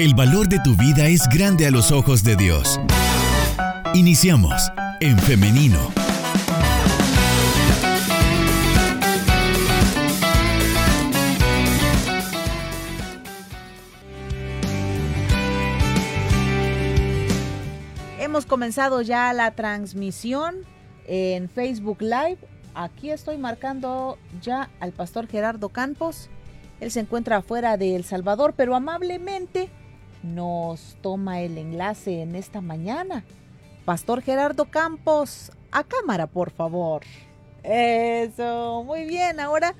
El valor de tu vida es grande a los ojos de Dios. Iniciamos en femenino. Hemos comenzado ya la transmisión en Facebook Live. Aquí estoy marcando ya al pastor Gerardo Campos. Él se encuentra afuera de El Salvador, pero amablemente nos toma el enlace en esta mañana. Pastor Gerardo Campos, a cámara, por favor. Eso, muy bien. Ahora,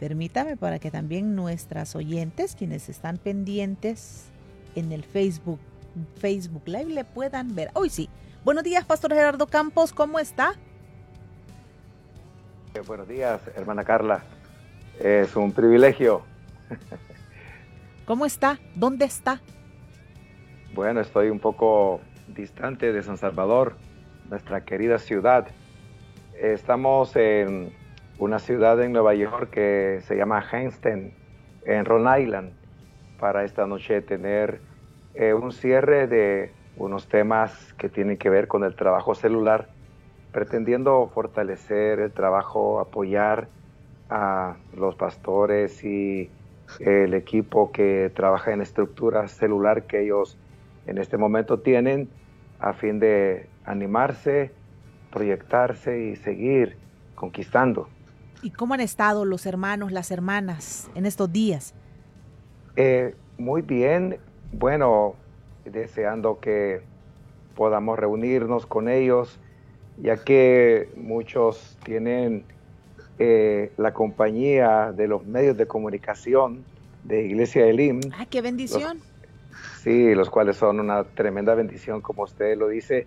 permítame para que también nuestras oyentes, quienes están pendientes en el Facebook, Facebook Live, le puedan ver. Hoy sí. Buenos días, Pastor Gerardo Campos, ¿cómo está? Buenos días, hermana Carla. Es un privilegio. ¿Cómo está? ¿Dónde está? Bueno, estoy un poco distante de San Salvador, nuestra querida ciudad. Estamos en una ciudad en Nueva York que se llama Hempstead, en Rhode Island, para esta noche tener eh, un cierre de unos temas que tienen que ver con el trabajo celular, pretendiendo fortalecer el trabajo, apoyar a los pastores y el equipo que trabaja en estructura celular que ellos en este momento tienen a fin de animarse, proyectarse y seguir conquistando. ¿Y cómo han estado los hermanos, las hermanas en estos días? Eh, muy bien, bueno, deseando que podamos reunirnos con ellos, ya que muchos tienen eh, la compañía de los medios de comunicación de Iglesia Elim. ¡Ah, qué bendición! Sí, los cuales son una tremenda bendición, como usted lo dice,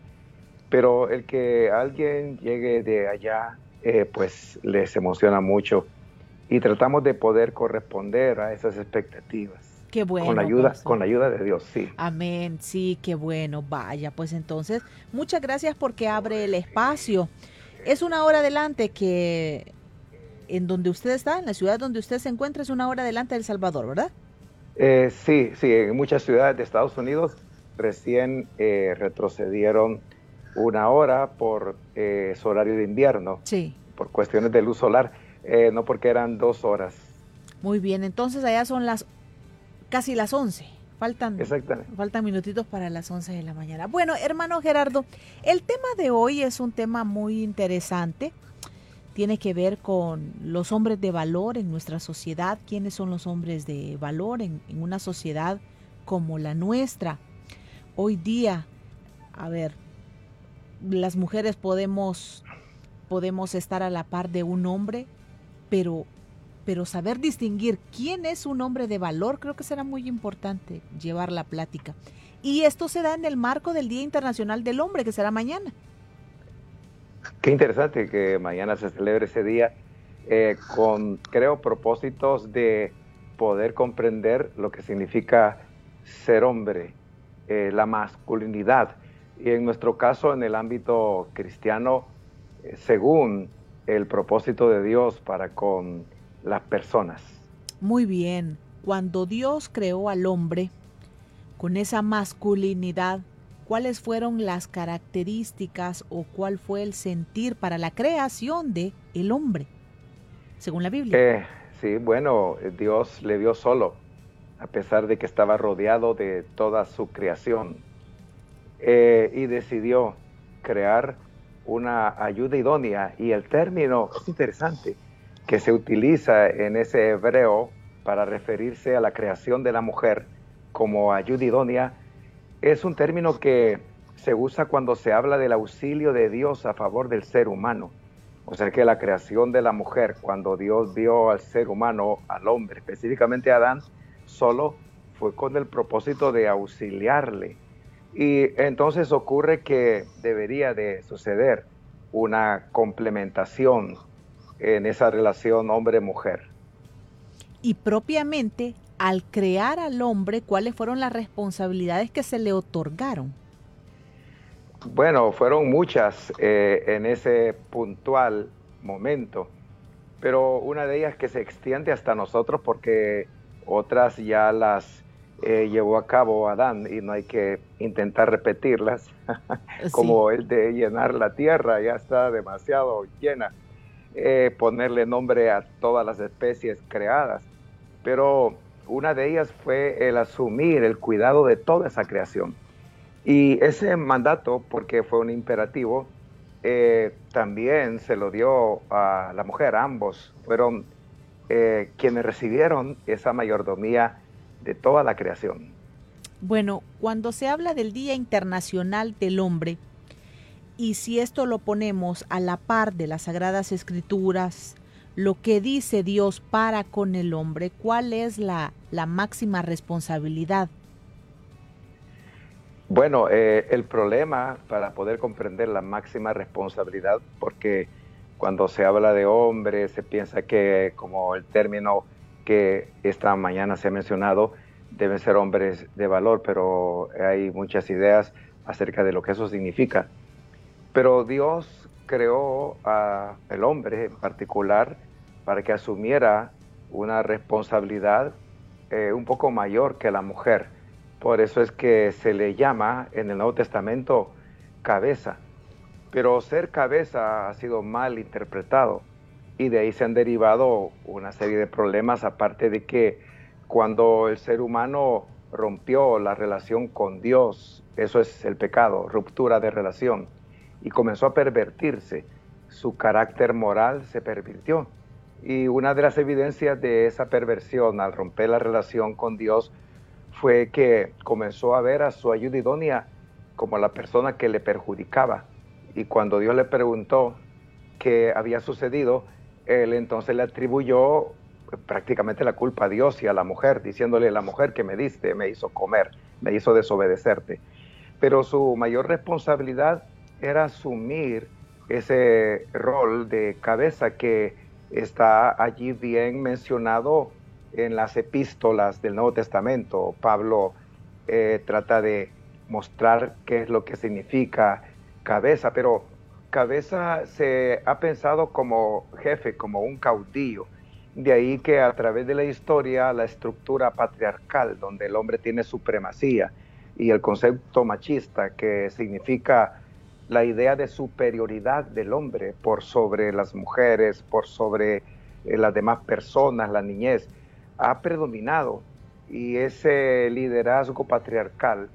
pero el que alguien llegue de allá, eh, pues les emociona mucho y tratamos de poder corresponder a esas expectativas. Qué bueno. Con la ayuda, con la ayuda de Dios, sí. Amén, sí, qué bueno. Vaya, pues entonces, muchas gracias porque abre el espacio. Es una hora adelante que en donde usted está, en la ciudad donde usted se encuentra, es una hora adelante de El Salvador, ¿verdad? Eh, sí, sí, en muchas ciudades de Estados Unidos recién eh, retrocedieron una hora por eh, su horario de invierno, sí. por cuestiones de luz solar, no porque eran dos horas. Muy bien, entonces allá son las casi las 11. Faltan, faltan minutitos para las 11 de la mañana. Bueno, hermano Gerardo, el tema de hoy es un tema muy interesante tiene que ver con los hombres de valor en nuestra sociedad, quiénes son los hombres de valor en, una sociedad como la nuestra. Hoy día, a ver, las mujeres podemos, podemos estar a la par de un hombre, pero, pero saber distinguir quién es un hombre de valor creo que será muy importante llevar la plática. Y esto se da en el marco del Día Internacional del Hombre, que será mañana. Qué interesante que mañana se celebre ese día eh, con, creo, propósitos de poder comprender lo que significa ser hombre, eh, la masculinidad. Y en nuestro caso, en el ámbito cristiano, eh, según el propósito de Dios para con las personas. Muy bien, cuando Dios creó al hombre con esa masculinidad, cuáles fueron las características o cuál fue el sentir para la creación de el hombre, según la Biblia. Eh, sí, bueno, Dios le dio solo, a pesar de que estaba rodeado de toda su creación, eh, y decidió crear una ayuda idónea. Y el término es interesante, que se utiliza en ese hebreo para referirse a la creación de la mujer como ayuda idónea, es un término que se usa cuando se habla del auxilio de Dios a favor del ser humano. O sea que la creación de la mujer, cuando Dios dio al ser humano, al hombre, específicamente a Adán, solo fue con el propósito de auxiliarle. Y entonces ocurre que debería de suceder una complementación en esa relación hombre-mujer. Y propiamente al crear al hombre, ¿cuáles fueron las responsabilidades que se le otorgaron? Bueno, fueron muchas eh, en ese puntual momento, pero una de ellas que se extiende hasta nosotros porque otras ya las eh, llevó a cabo Adán y no hay que intentar repetirlas, como el de llenar la tierra, ya está demasiado llena, eh, ponerle nombre a todas las especies creadas, pero una de ellas fue el asumir el cuidado de toda esa creación. Y ese mandato, porque fue un imperativo, eh, también se lo dio a la mujer, ambos fueron quienes recibieron esa mayordomía de toda la creación. Bueno, cuando se habla del Día Internacional del Hombre, y si esto lo ponemos a la par de las Sagradas Escrituras, lo que dice Dios para con el hombre, ¿cuál es la, la máxima responsabilidad? Bueno, eh, el problema para poder comprender la máxima responsabilidad, porque cuando se habla de hombre se piensa que como el término que esta mañana se ha mencionado deben ser hombres de valor, pero hay muchas ideas acerca de lo que eso significa. Pero Dios creó al hombre en particular para que asumiera una responsabilidad eh, un poco mayor que la mujer. Por eso es que se le llama en el Nuevo Testamento cabeza. Pero ser cabeza ha sido mal interpretado y de ahí se han derivado una serie de problemas, aparte de que cuando el ser humano rompió la relación con Dios, eso es el pecado, ruptura de relación, y comenzó a pervertirse, su carácter moral se pervirtió. Y una de las evidencias de esa perversión al romper la relación con Dios fue que comenzó a ver a su ayuda idónea como la persona que le perjudicaba. Y cuando Dios le preguntó qué había sucedido, él entonces le atribuyó prácticamente la culpa a Dios y a la mujer, diciéndole la mujer que me diste me hizo comer, me hizo desobedecerte. Pero su mayor responsabilidad era asumir ese rol de cabeza que está allí bien mencionado en las epístolas del Nuevo Testamento. Pablo eh, trata de mostrar qué es lo que significa cabeza, pero cabeza se ha pensado como jefe, como un caudillo. De ahí que a través de la historia la estructura patriarcal, donde el hombre tiene supremacía, y el concepto machista, que significa la idea de superioridad del hombre por sobre las mujeres, por sobre eh, las demás personas, la niñez, ha predominado. Y ese liderazgo patriarcal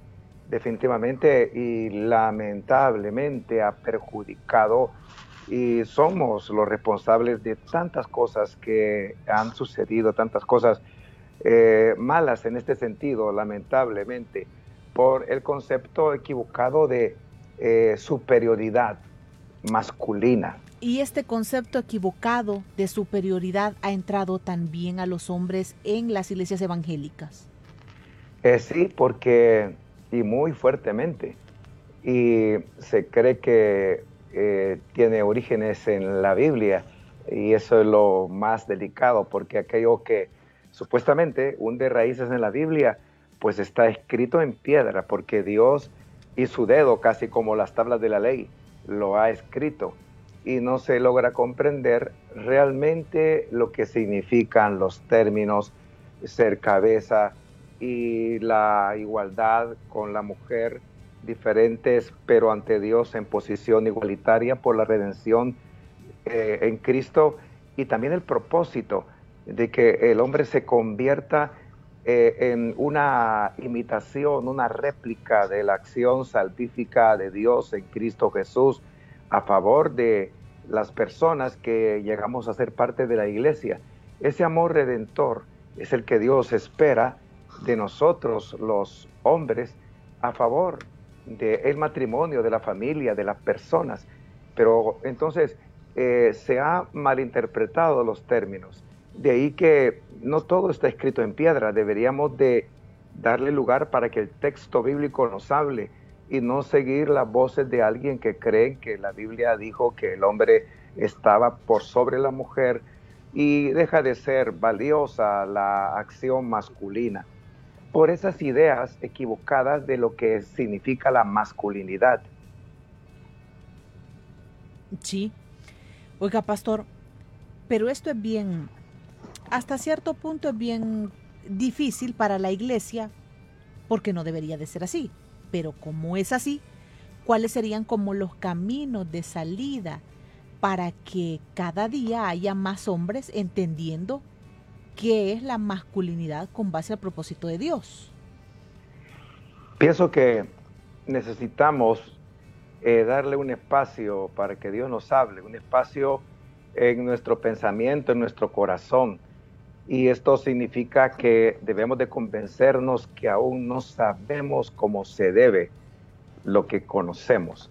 definitivamente y lamentablemente ha perjudicado y somos los responsables de tantas cosas que han sucedido, tantas cosas eh, malas en este sentido, lamentablemente, por el concepto equivocado de eh, superioridad masculina. Y este concepto equivocado de superioridad ha entrado también a los hombres en las iglesias evangélicas. Eh, sí, porque y muy fuertemente. Y se cree que eh, tiene orígenes en la Biblia y eso es lo más delicado porque aquello que supuestamente hunde raíces en la Biblia pues está escrito en piedra porque Dios y su dedo casi como las tablas de la ley lo ha escrito. Y no se logra comprender realmente lo que significan los términos ser cabeza, y la igualdad con la mujer, diferentes, pero ante Dios en posición igualitaria por la redención eh, en Cristo. Y también el propósito de que el hombre se convierta eh, en una imitación, una réplica de la acción salvífica de Dios en Cristo Jesús a favor de las personas que llegamos a ser parte de la iglesia. Ese amor redentor es el que Dios espera de nosotros los hombres a favor del matrimonio, de la familia, de las personas. Pero entonces eh, se ha malinterpretado los términos. De ahí que no todo está escrito en piedra, deberíamos de darle lugar para que el texto bíblico nos hable y no seguir las voces de alguien que cree que la Biblia dijo que el hombre estaba por sobre la mujer y deja de ser valiosa la acción masculina por esas ideas equivocadas de lo que significa la masculinidad. Sí. Oiga, pastor, pero esto es bien, hasta cierto punto es bien difícil para la iglesia porque no debería de ser así. Pero como es así, ¿cuáles serían como los caminos de salida para que cada día haya más hombres entendiendo qué es la masculinidad con base al propósito de Dios? Pienso que necesitamos eh, darle un espacio para que Dios nos hable, un espacio en nuestro pensamiento, en nuestro corazón. Y esto significa que debemos de convencernos que aún no sabemos cómo se debe lo que conocemos.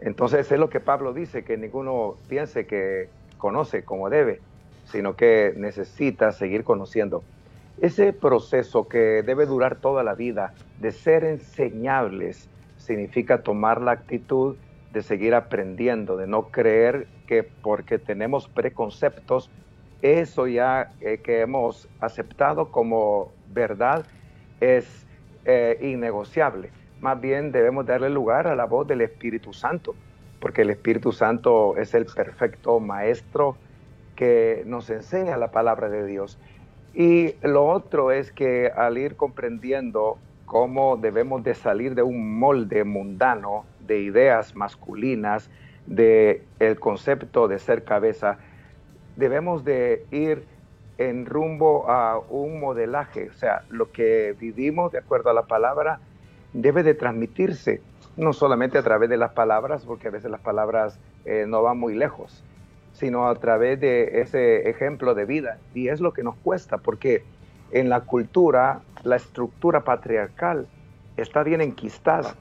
Entonces es lo que Pablo dice, que ninguno piense que conoce como debe, sino que necesita seguir conociendo. Ese proceso que debe durar toda la vida de ser enseñables significa tomar la actitud de seguir aprendiendo, de no creer que porque tenemos preconceptos, eso ya eh, que hemos aceptado como verdad es eh, innegociable. Más bien debemos darle lugar a la voz del Espíritu Santo, porque el Espíritu Santo es el perfecto maestro que nos enseña la palabra de Dios. Y lo otro es que al ir comprendiendo cómo debemos de salir de un molde mundano de ideas masculinas, de concepto de ser cabeza, debemos de ir en rumbo a un modelaje, o sea, lo que vivimos de acuerdo a la palabra debe de transmitirse, no solamente a través de las palabras, porque a veces las palabras eh, no van muy lejos, sino a través de ese ejemplo de vida. Y es lo que nos cuesta, porque en la cultura, la estructura patriarcal está bien enquistada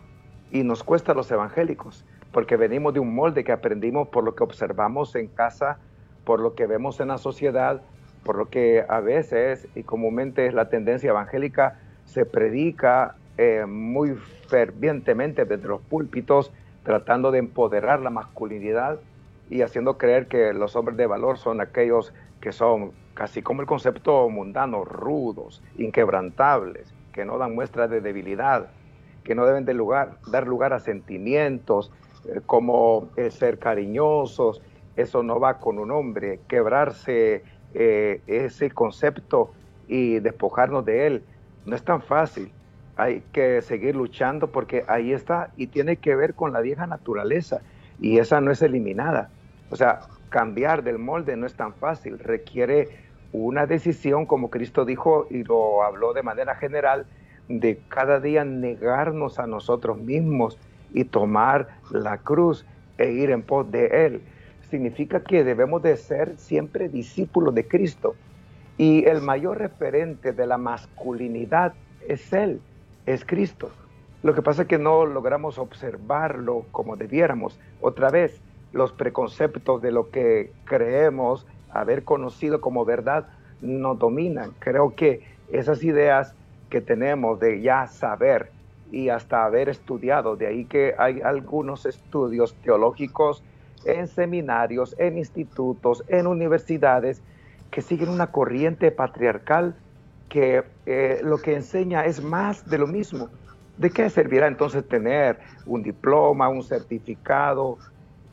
y nos cuesta a los evangélicos, porque venimos de un molde que aprendimos por lo que observamos en casa, por lo que vemos en la sociedad, por lo que a veces y comúnmente es la tendencia evangélica, se predica eh, muy fervientemente desde los púlpitos, tratando de empoderar la masculinidad y haciendo creer que los hombres de valor son aquellos que son casi como el concepto mundano, rudos, inquebrantables, que no dan muestras de debilidad, que no deben de dar lugar a sentimientos eh, como el ser cariñosos, eso no va con un hombre, quebrarse eh, ese concepto y despojarnos de él, no es tan fácil. Hay que seguir luchando porque ahí está y tiene que ver con la vieja naturaleza y esa no es eliminada. O sea, cambiar del molde no es tan fácil, requiere una decisión, como Cristo dijo y lo habló de manera general, de cada día negarnos a nosotros mismos y tomar la cruz e ir en pos de Él. Significa que debemos de ser siempre discípulos de Cristo. Y el mayor referente de la masculinidad es Él, es Cristo. Lo que pasa es que no logramos observarlo como debiéramos. Otra vez, los preconceptos de lo que creemos haber conocido como verdad nos dominan. Creo que esas ideas que tenemos de ya saber y hasta haber estudiado, de ahí que hay algunos estudios teológicos en seminarios, en institutos, en universidades, que siguen una corriente patriarcal que eh, lo que enseña es más de lo mismo. ¿De qué servirá entonces tener un diploma, un certificado,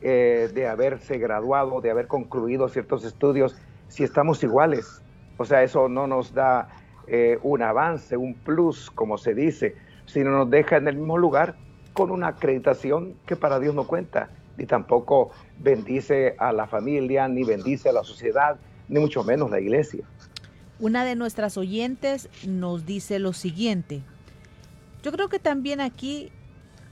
eh, de haberse graduado, de haber concluido ciertos estudios, si estamos iguales. O sea, eso no nos da eh, un avance, un plus, como se dice, sino nos deja en el mismo lugar con una acreditación que para Dios no cuenta, ni tampoco bendice a la familia, ni bendice a la sociedad, ni mucho menos la iglesia. Una de nuestras oyentes nos dice lo siguiente. Yo creo que también aquí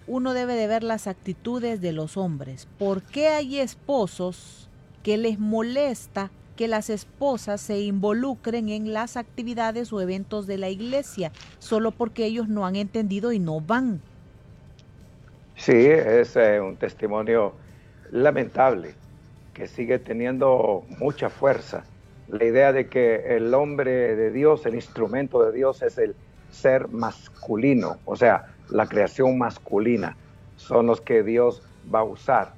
uno debe de ver las actitudes de los hombres. ¿Por qué hay esposos que les molesta que las esposas se involucren en las actividades o eventos de la iglesia solo porque ellos no han entendido y no van? Sí, es eh, un testimonio lamentable que sigue teniendo mucha fuerza. La idea de que el hombre de Dios, el instrumento de Dios es el ser masculino, o sea, la creación masculina, son los que Dios va a usar.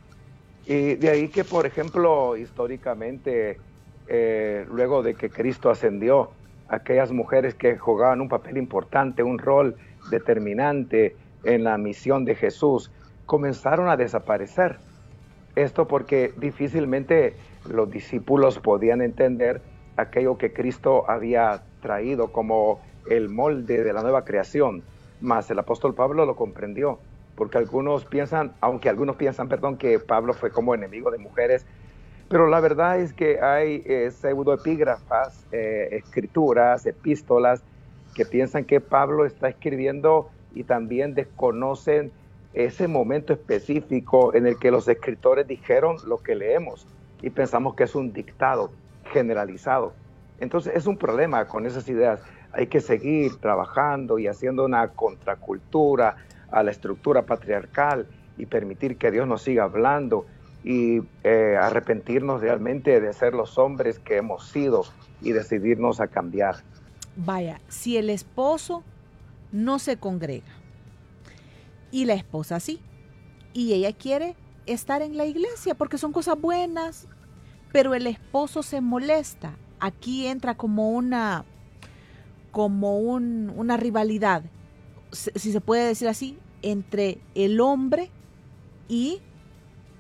Y de ahí que, por ejemplo, históricamente, eh, luego de que Cristo ascendió, aquellas mujeres que jugaban un papel importante, un rol determinante en la misión de Jesús, comenzaron a desaparecer. Esto porque difícilmente los discípulos podían entender aquello que Cristo había traído como el molde de la nueva creación, Mas el apóstol Pablo lo comprendió, porque algunos piensan, aunque algunos piensan, perdón, que Pablo fue como enemigo de mujeres, pero la verdad es que hay eh, pseudoepígrafas, eh, escrituras, epístolas, que piensan que Pablo está escribiendo y también desconocen ese momento específico en el que los escritores dijeron lo que leemos y pensamos que es un dictado generalizado. Entonces es un problema con esas ideas. Hay que seguir trabajando y haciendo una contracultura a la estructura patriarcal y permitir que Dios nos siga hablando y eh, arrepentirnos realmente de ser los hombres que hemos sido y decidirnos a cambiar. Vaya, si el esposo no se congrega y la esposa sí, y ella quiere estar en la iglesia porque son cosas buenas, pero el esposo se molesta, aquí entra como una como una rivalidad, si se puede decir así, entre el hombre y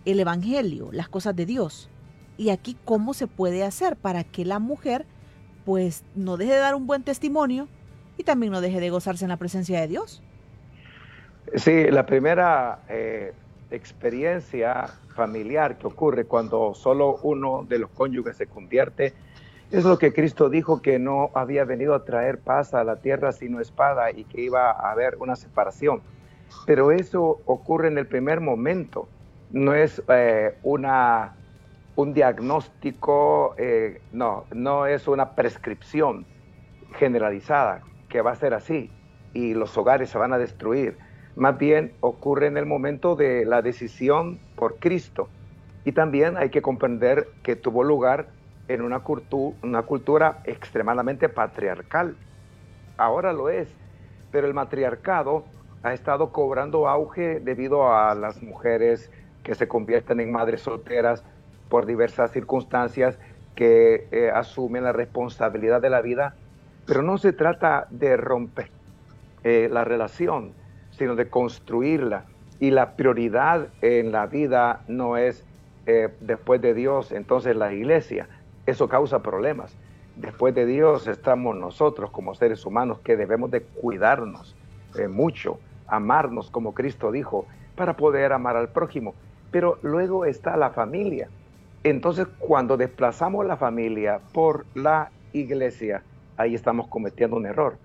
el Evangelio, las cosas de Dios. Y aquí cómo se puede hacer para que la mujer pues no deje de dar un buen testimonio y también no deje de gozarse en la presencia de Dios. Sí, la primera eh, experiencia familiar que ocurre cuando solo uno de los cónyuges se convierte es lo que Cristo dijo que no había venido a traer paz a la tierra sino espada y que iba a haber una separación. Pero eso ocurre en el primer momento no es eh, una, un diagnóstico, eh, no, no es una prescripción generalizada que va a ser así y los hogares se van a destruir. Más bien ocurre en el momento de la decisión por Cristo. Y también hay que comprender que tuvo lugar en una, una cultura extremadamente patriarcal. Ahora lo es, pero el matriarcado ha estado cobrando auge debido a las mujeres que se convierten en madres solteras por diversas circunstancias, que eh, asumen la responsabilidad de la vida, pero no se trata de romper eh, la relación, sino de construirla. Y la prioridad en la vida no es eh, después de Dios, entonces la iglesia. Eso causa problemas. Después de Dios estamos nosotros como seres humanos que debemos de cuidarnos mucho, amarnos como Cristo dijo, para poder amar al prójimo pero luego está la familia. Entonces, cuando desplazamos la familia por la iglesia, ahí estamos cometiendo un error.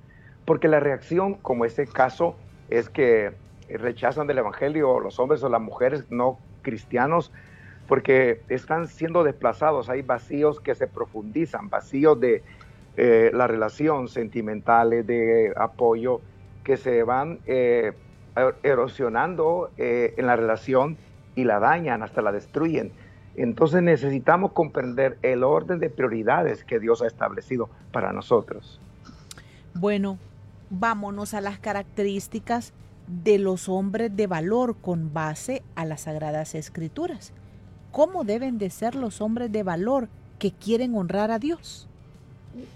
Porque la reacción, como ese caso, es que rechazan del Evangelio los hombres o las mujeres no cristianos porque están siendo desplazados. Hay vacíos que se profundizan, vacíos de eh, la relación sentimentales, de apoyo, que se van eh, erosionando eh, en la relación y la dañan, hasta la destruyen. Entonces necesitamos comprender el orden de prioridades que Dios ha establecido para nosotros. Bueno, vámonos a las características de los hombres de valor con base a las sagradas escrituras. ¿Cómo deben de ser los hombres de valor que quieren honrar a Dios?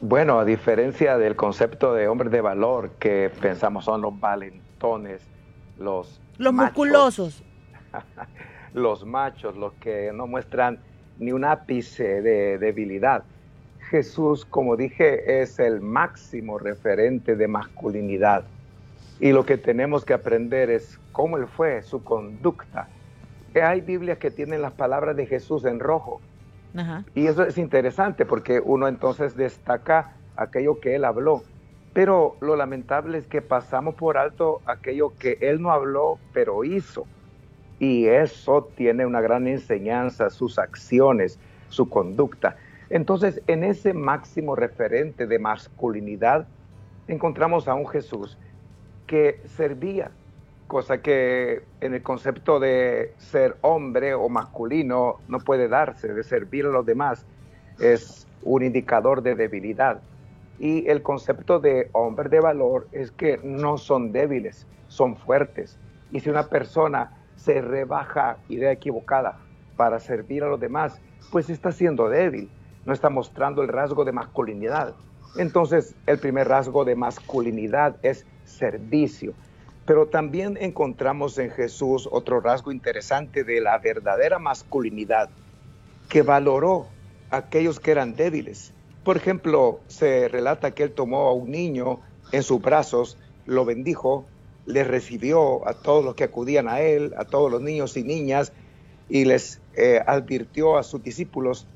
Bueno, a diferencia del concepto de hombres de valor que pensamos son los valentones, los... Los musculosos. los machos, los que no muestran ni un ápice de debilidad. Jesús, como dije, es el máximo referente de masculinidad. Y lo que tenemos que aprender es cómo él fue, su conducta. Hay Biblias que tienen las palabras de Jesús en rojo. Y eso es interesante porque uno entonces destaca aquello que él habló. Pero lo lamentable es que pasamos por alto aquello que él no habló, pero hizo. Y eso tiene una gran enseñanza, sus acciones, su conducta. Entonces, en ese máximo referente de masculinidad, encontramos a un Jesús que servía, cosa que en el concepto de ser hombre o masculino no puede darse, de servir a los demás, es un indicador de debilidad. Y el concepto de hombre de valor es que no son débiles, son fuertes. Y si una persona se rebaja idea equivocada para servir a los demás, pues está siendo débil, no está mostrando el rasgo de masculinidad. Entonces, el primer rasgo de masculinidad es servicio. Pero también encontramos en Jesús otro rasgo interesante de la verdadera masculinidad, que valoró a aquellos que eran débiles. Por ejemplo, se relata que él tomó a un niño en sus brazos, lo bendijo le recibió a todos los que acudían a él, a todos los niños y niñas, y les eh, advirtió a sus discípulos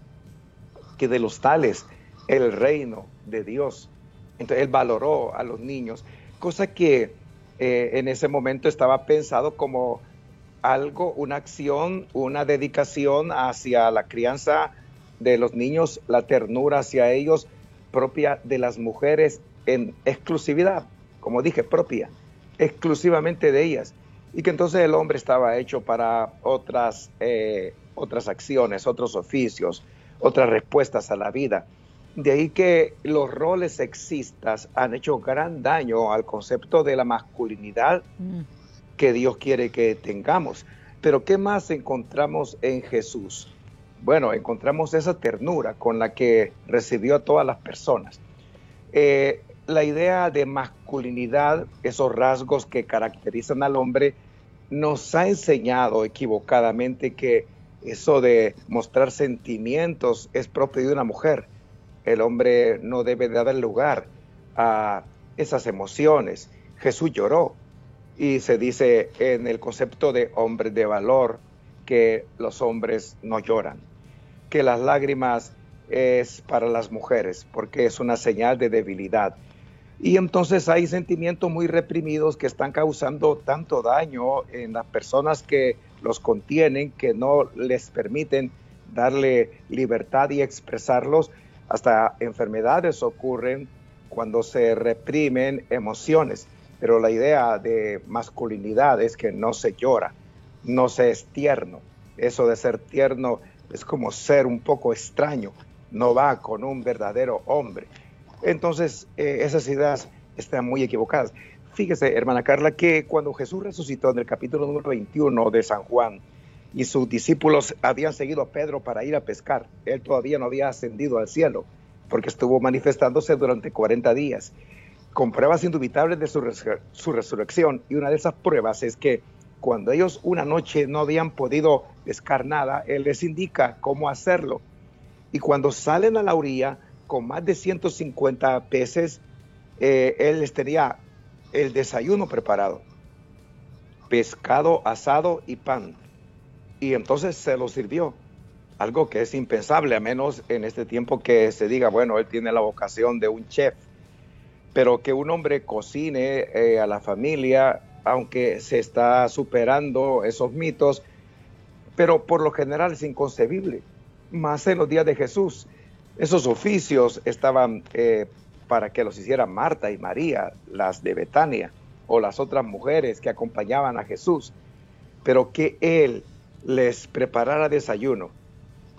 que de los tales el reino de Dios. Entonces él valoró a los niños, cosa que eh, en ese momento estaba pensado como algo, una acción, una dedicación hacia la crianza de los niños, la ternura hacia ellos propia de las mujeres en exclusividad, como dije, propia, exclusivamente de ellas. Y que entonces el hombre estaba hecho para otras, eh, otras acciones, otros oficios, otras respuestas a la vida. De ahí que los roles sexistas han hecho gran daño al concepto de la masculinidad mm. que Dios quiere que tengamos. Pero ¿qué más encontramos en Jesús? Bueno, encontramos esa ternura con la que recibió a todas las personas. Eh, la idea de masculinidad, esos rasgos que caracterizan al hombre, nos ha enseñado equivocadamente que eso de mostrar sentimientos es propio de una mujer el hombre no debe de dar lugar a esas emociones. Jesús lloró y se dice en el concepto de hombre de valor que los hombres no lloran, que las lágrimas es para las mujeres porque es una señal de debilidad. Y entonces hay sentimientos muy reprimidos que están causando tanto daño en las personas que los contienen, que no les permiten darle libertad y expresarlos, hasta enfermedades ocurren cuando se reprimen emociones. Pero la idea de masculinidad es que no se llora, no se es tierno. Eso de ser tierno es como ser un poco extraño, no va con un verdadero hombre. Entonces, eh, esas ideas están muy equivocadas. Fíjese, hermana Carla, que cuando Jesús resucitó en el capítulo número 21 de San Juan, y sus discípulos habían seguido a Pedro para ir a pescar. Él todavía no había ascendido al cielo porque estuvo manifestándose durante 40 días, con pruebas indubitables de su, su resurrección. Y una de esas pruebas es que cuando ellos una noche no habían podido pescar nada, Él les indica cómo hacerlo. Y cuando salen a la orilla con más de 150 peces, eh, Él les tenía el desayuno preparado, pescado asado y pan y entonces se lo sirvió. Algo que es impensable, a menos en este tiempo que se diga, bueno, él tiene la vocación de un chef, pero que un hombre cocine eh, a la familia, aunque se está superando esos mitos, pero por lo general es inconcebible. Más en los días de Jesús, esos oficios estaban eh, para que los hicieran Marta y María, las de Betania, o las otras mujeres que acompañaban a Jesús, pero que él les preparara desayuno.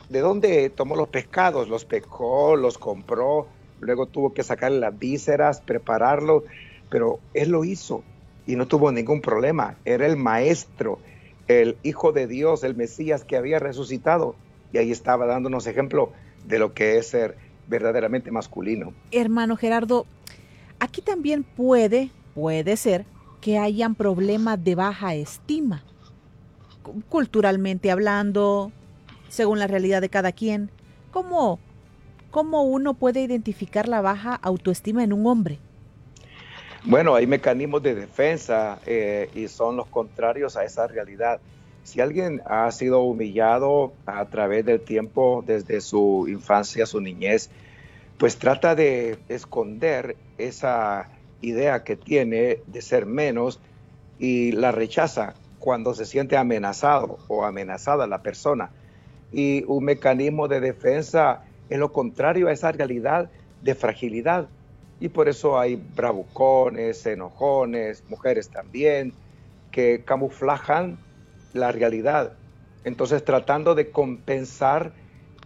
¿De dónde tomó los pescados? Los pescó, los compró, luego tuvo que sacar las vísceras, prepararlo, pero él lo hizo y no tuvo ningún problema. Era el maestro, el Hijo de Dios, el Mesías que había resucitado y ahí estaba dándonos ejemplo de lo que es ser verdaderamente masculino. Hermano Gerardo, aquí también puede, puede ser que hayan problemas de baja estima culturalmente hablando, según la realidad de cada quien, ¿cómo, cómo uno puede identificar la baja autoestima en un hombre? Bueno, hay mecanismos de defensa eh, y son los contrarios a esa realidad. Si alguien ha sido humillado a través del tiempo, desde su infancia, su niñez, pues trata de esconder esa idea que tiene de ser menos y la rechaza cuando se siente amenazado o amenazada la persona. Y un mecanismo de defensa es lo contrario a esa realidad de fragilidad. Y por eso hay bravucones, enojones, mujeres también, que camuflajan la realidad. Entonces tratando de compensar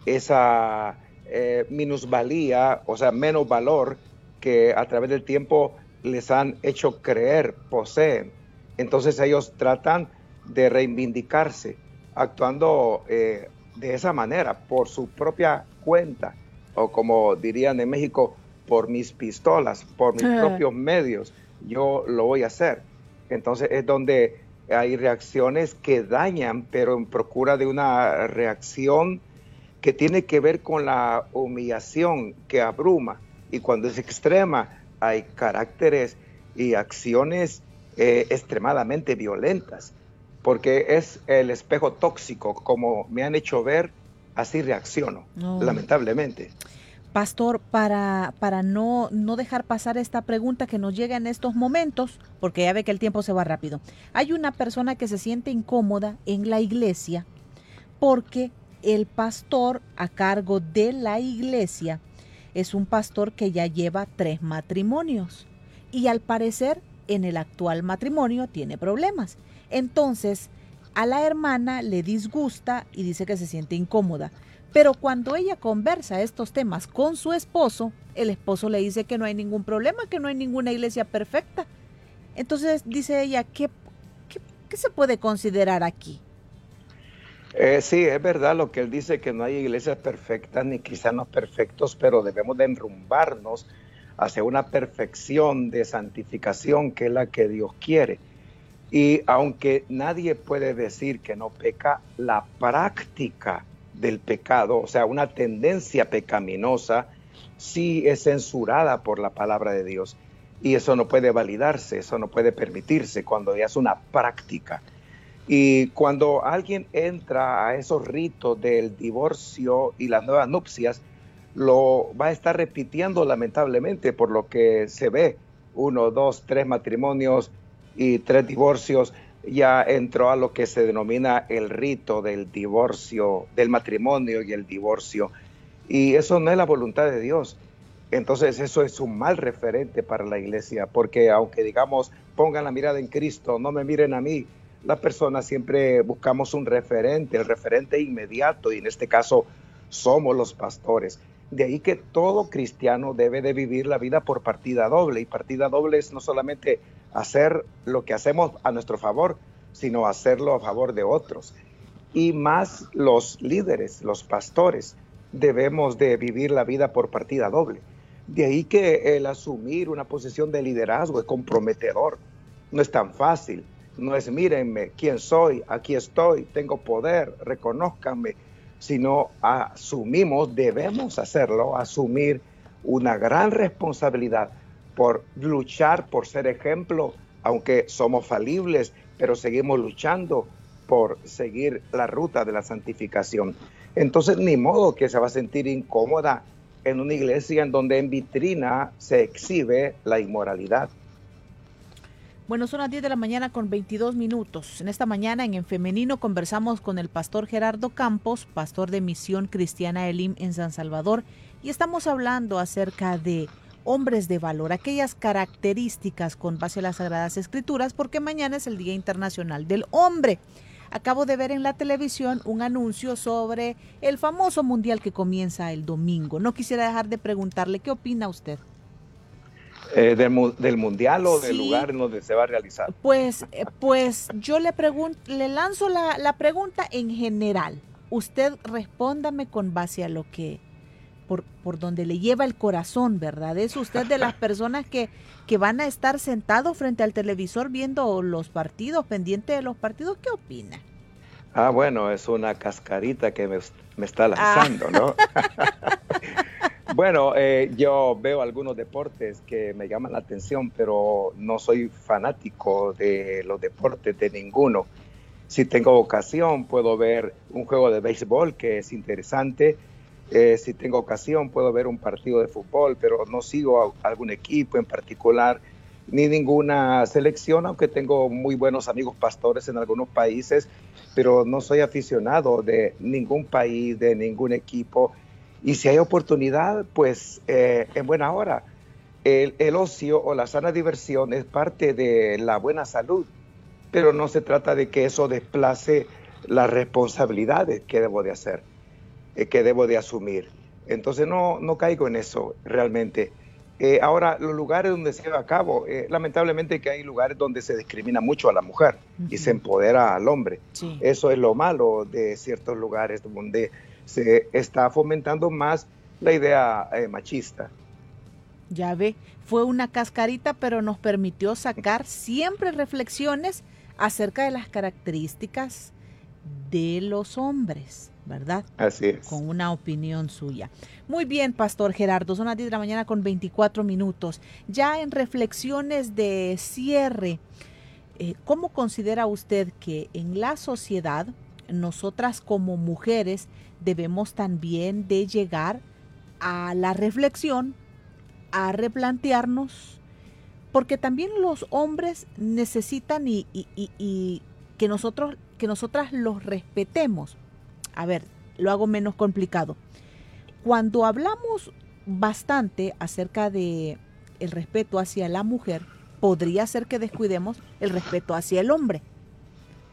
esa eh, minusvalía, o sea, menos valor que a través del tiempo les han hecho creer, poseen. Entonces ellos tratan de reivindicarse actuando eh, de esa manera, por su propia cuenta, o como dirían en México, por mis pistolas, por mis propios medios, yo lo voy a hacer. Entonces es donde hay reacciones que dañan, pero en procura de una reacción que tiene que ver con la humillación que abruma. Y cuando es extrema, hay caracteres y acciones eh, extremadamente violentas, porque es el espejo tóxico, como me han hecho ver, así reacciono, lamentablemente. Pastor, para, para no, no dejar pasar esta pregunta que nos llega en estos momentos, porque ya ve que el tiempo se va rápido. Hay una persona que se siente incómoda en la iglesia porque el pastor a cargo de la iglesia es un pastor que ya lleva tres matrimonios y al parecer en el actual matrimonio tiene problemas. Entonces, a la hermana le disgusta y dice que se siente incómoda. Pero cuando ella conversa estos temas con su esposo, el esposo le dice que no hay ningún problema, que no hay ninguna iglesia perfecta. Entonces dice ella, ¿qué, qué, se puede considerar aquí? Eh, sí, es verdad lo que él dice, que no hay iglesias perfectas ni cristianos perfectos, pero debemos de enrumbarnos hacia una perfección de santificación que es la que Dios quiere. Y aunque nadie puede decir que no peca, la práctica del pecado, o sea, una tendencia pecaminosa, sí es censurada por la palabra de Dios. Y eso no puede validarse, eso no puede permitirse cuando ya es una práctica. Y cuando alguien entra a esos ritos del divorcio y las nuevas nupcias, lo va a estar repitiendo lamentablemente por lo que se ve. Uno, dos, tres matrimonios y tres divorcios ya entró a lo que se denomina el rito del divorcio, del matrimonio y el divorcio. Y eso no es la voluntad de Dios. Entonces eso es un mal referente para la iglesia, porque aunque digamos pongan la mirada en Cristo, no me miren a mí, las personas siempre buscamos un referente, el referente inmediato, y en este caso somos los pastores. De ahí que todo cristiano debe de vivir la vida por partida doble, y partida doble es no solamente hacer lo que hacemos a nuestro favor, sino hacerlo a favor de otros. Y más los líderes, los pastores, debemos de vivir la vida por partida doble. De ahí que el asumir una posición de liderazgo es comprometedor. No es tan fácil. No es mírenme quién soy, aquí estoy, tengo poder, reconozcanme, sino asumimos, debemos hacerlo, asumir una gran responsabilidad por luchar, por ser ejemplo, aunque somos falibles, pero seguimos luchando por seguir la ruta de la santificación. Entonces, ni modo que se va a sentir incómoda en una iglesia en donde en vitrina se exhibe la inmoralidad. Bueno, son las 10 de la mañana con 22 minutos. En esta mañana en En Femenino conversamos con el pastor Gerardo Campos, pastor de Misión Cristiana Elim en San Salvador, y estamos hablando acerca de hombres de valor, aquellas características con base a las Sagradas Escrituras, porque mañana es el Día Internacional del Hombre. Acabo de ver en la televisión un anuncio sobre el famoso mundial que comienza el domingo. No quisiera dejar de preguntarle qué opina usted. Eh, del, mundial o del lugar en donde se va a realizar? Pues, eh, pues yo le pregunto, le lanzo la, la pregunta en general. Usted respóndame con base a lo que por, por donde le lleva el corazón, ¿verdad? ¿Es usted de las personas que, que van a estar sentados frente al televisor viendo los partidos, pendiente de los partidos? ¿Qué opina? Ah, bueno, es una cascarita que me, está lanzando, ¿no? bueno, eh, yo veo algunos deportes que me llaman la atención, pero no soy fanático de los deportes de ninguno. Si tengo ocasión, puedo ver un juego de béisbol que es interesante eh, si tengo ocasión puedo ver un partido de fútbol, pero no sigo algún equipo en particular ni ninguna selección, aunque tengo muy buenos amigos pastores en algunos países, pero no soy aficionado de ningún país, de ningún equipo. Y si hay oportunidad, pues eh, en buena hora. El, el ocio o la sana diversión es parte de la buena salud, pero no se trata de que eso desplace las responsabilidades que debo de hacer. Eh, que debo de asumir. Entonces no, no caigo en eso realmente. Eh, ahora, los lugares donde se lleva a cabo, eh, lamentablemente que hay lugares donde se discrimina mucho a la mujer y se empodera al hombre. Eso es lo malo de ciertos lugares donde se está fomentando más la idea machista. Ya ve, fue una cascarita, pero nos permitió sacar siempre reflexiones acerca de las características de los hombres. ¿verdad? Así es. Con una opinión suya. Muy bien, Pastor Gerardo, son las 10 de la mañana con 24 minutos. Ya en reflexiones de cierre, eh, ¿cómo considera usted que en la sociedad nosotras como mujeres debemos también de llegar a la reflexión, a replantearnos, porque también los hombres necesitan y, que nosotros, que nosotras los respetemos. A ver, lo hago menos complicado. Cuando hablamos bastante acerca de el respeto hacia la mujer, podría ser que descuidemos el respeto hacia el hombre.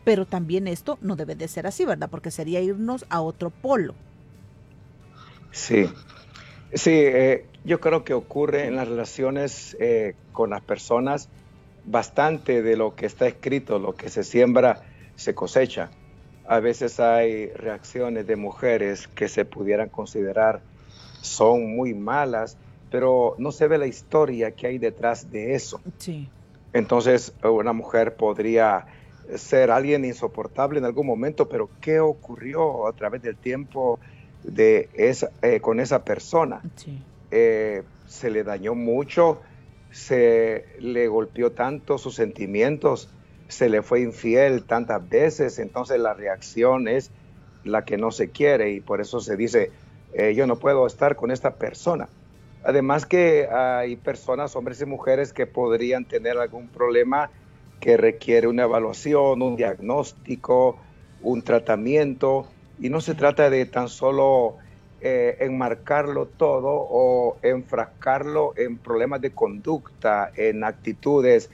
Pero también esto no debe de ser así, ¿verdad? Porque sería irnos a otro polo. Sí, sí, eh, yo creo que ocurre en las relaciones eh, con las personas bastante de lo que está escrito, lo que se siembra, se cosecha. A veces hay reacciones de mujeres que se pudieran considerar son muy malas, pero no se ve la historia que hay detrás de eso. Sí. Entonces, una mujer podría ser alguien insoportable en algún momento, pero ¿qué ocurrió a través del tiempo de esa, eh, con esa persona? Eh, se le dañó mucho, se le golpeó tanto sus sentimientos, se le fue infiel tantas veces, entonces la reacción es la que no se quiere y por eso se dice, eh, yo no puedo estar con esta persona. Además que hay personas, hombres y mujeres, que podrían tener algún problema que requiere una evaluación, un diagnóstico, un tratamiento, y no se trata de tan solo eh, enmarcarlo todo o enfrascarlo en problemas de conducta, en actitudes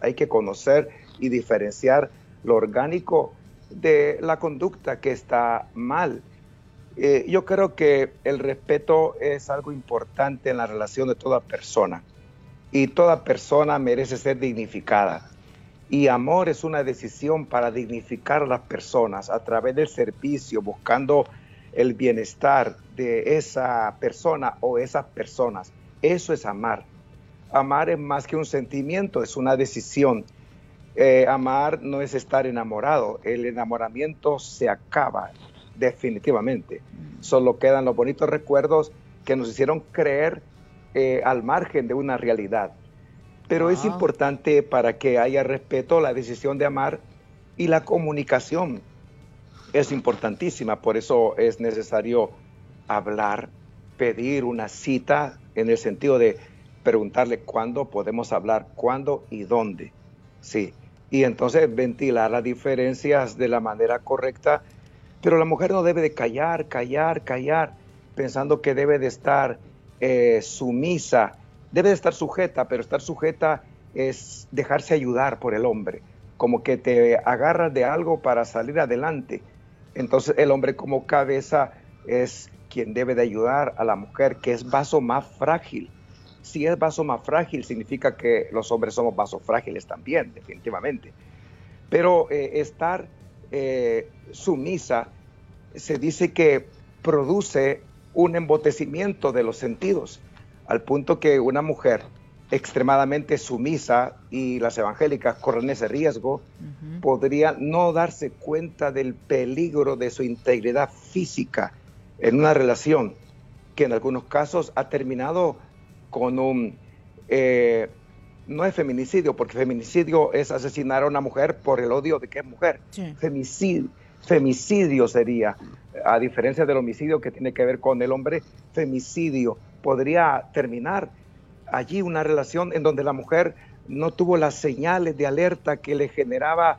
Hay que conocer y diferenciar lo orgánico de la conducta que está mal. Eh, yo creo que el respeto es algo importante en la relación de toda persona y toda persona merece ser dignificada. Y amor es una decisión para dignificar a las personas a través del servicio, buscando el bienestar de esa persona o esas personas. Eso es amar. Amar es más que un sentimiento, es una decisión. Eh, amar no es estar enamorado. El enamoramiento se acaba definitivamente. Solo quedan los bonitos recuerdos que nos hicieron creer eh, al margen de una realidad. Pero es importante para que haya respeto la decisión de amar y la comunicación es importantísima, por eso es necesario hablar, pedir una cita en el sentido de preguntarle cuándo podemos hablar, cuándo y dónde. Sí, y entonces ventilar las diferencias de la manera correcta, pero la mujer no debe de callar, callar, callar, pensando que debe de estar eh, sumisa, debe de estar sujeta, pero estar sujeta es dejarse ayudar por el hombre, como que te agarras de algo para salir adelante. Entonces el hombre como cabeza es quien debe de ayudar a la mujer, que es vaso más frágil. Si es vaso más frágil, significa que los hombres somos vasos frágiles también, definitivamente. Pero eh, estar eh, sumisa se dice que produce un embotecimiento de los sentidos, al punto que una mujer extremadamente sumisa y las evangélicas corren ese riesgo, podría no darse cuenta del peligro de su integridad física en una relación que en algunos casos ha terminado con un... Eh, no es feminicidio, porque feminicidio es asesinar a una mujer por el odio de que es mujer. Femicidio, femicidio sería a diferencia del homicidio que tiene que ver con el hombre, femicidio podría terminar allí una relación en donde la mujer no tuvo las señales de alerta que le generaba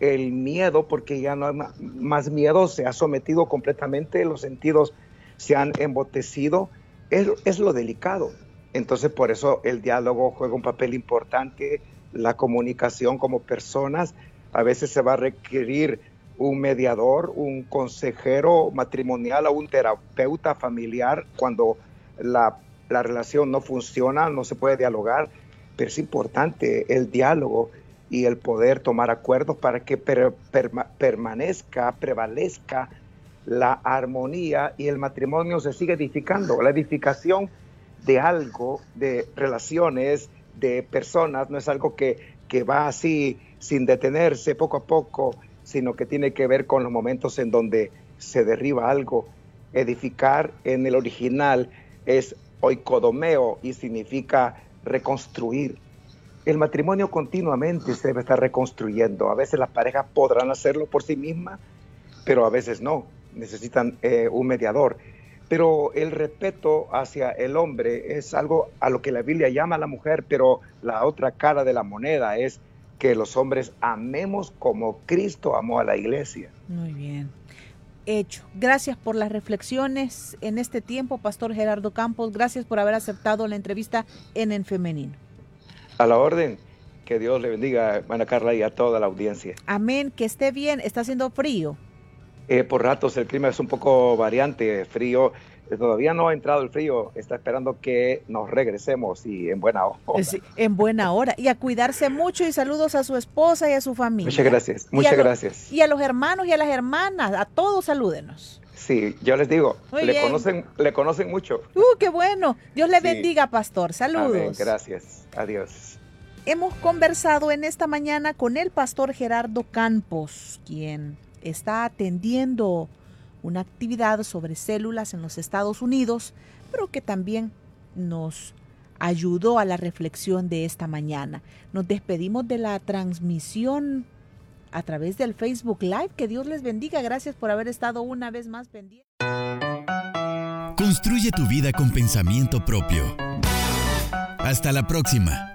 el miedo, porque ya no hay más miedo, se ha sometido completamente, los sentidos se han embotecido, es, es lo delicado. Entonces por eso el diálogo juega un papel importante, la comunicación como personas, a veces se va a requerir un mediador, un consejero matrimonial o un terapeuta familiar cuando la, relación no funciona, no se puede dialogar, pero es importante el diálogo y el poder tomar acuerdos para que permanezca, prevalezca la armonía y el matrimonio se siga edificando. La edificación de algo, de relaciones, de personas, no es algo que, que va así sin detenerse poco a poco sino que tiene que ver con los momentos en donde se derriba algo. Edificar en el original es oikodomeo y significa reconstruir. el matrimonio continuamente se debe estar reconstruyendo. A veces las parejas podrán hacerlo por sí mismas, pero a veces no. Necesitan eh, un mediador. Pero el respeto hacia el hombre es algo a lo que la Biblia llama a la mujer, pero la otra cara de la moneda es que los hombres amemos como Cristo amó a la iglesia. Muy bien. Hecho. Gracias por las reflexiones en este tiempo, Pastor Gerardo Campos. Gracias por haber aceptado la entrevista en En Femenino. A la orden. Que Dios le bendiga, hermana Carla, y a toda la audiencia. Amén. Que esté bien. Está haciendo frío. Eh, por ratos el clima es un poco variante, frío. Eh, todavía no ha entrado el frío, está esperando que nos regresemos y en buena hora. en buena hora. Y a cuidarse mucho y saludos a su esposa y a su familia. Muchas gracias, muchas gracias. Y a los hermanos y a las hermanas, a todos salúdenos. Sí, yo les digo, le conocen, le conocen mucho. Uh, qué bueno. Dios le bendiga, pastor. Saludos. Gracias. Adiós. Hemos conversado en esta mañana con el pastor Gerardo Campos, quien está atendiendo una actividad sobre células en los Estados Unidos, pero que también nos ayudó a la reflexión de esta mañana. Nos despedimos de la transmisión a través del Facebook Live. Que Dios les bendiga. Gracias por haber estado una vez más pendiente. Construye tu vida con pensamiento propio. Hasta la próxima.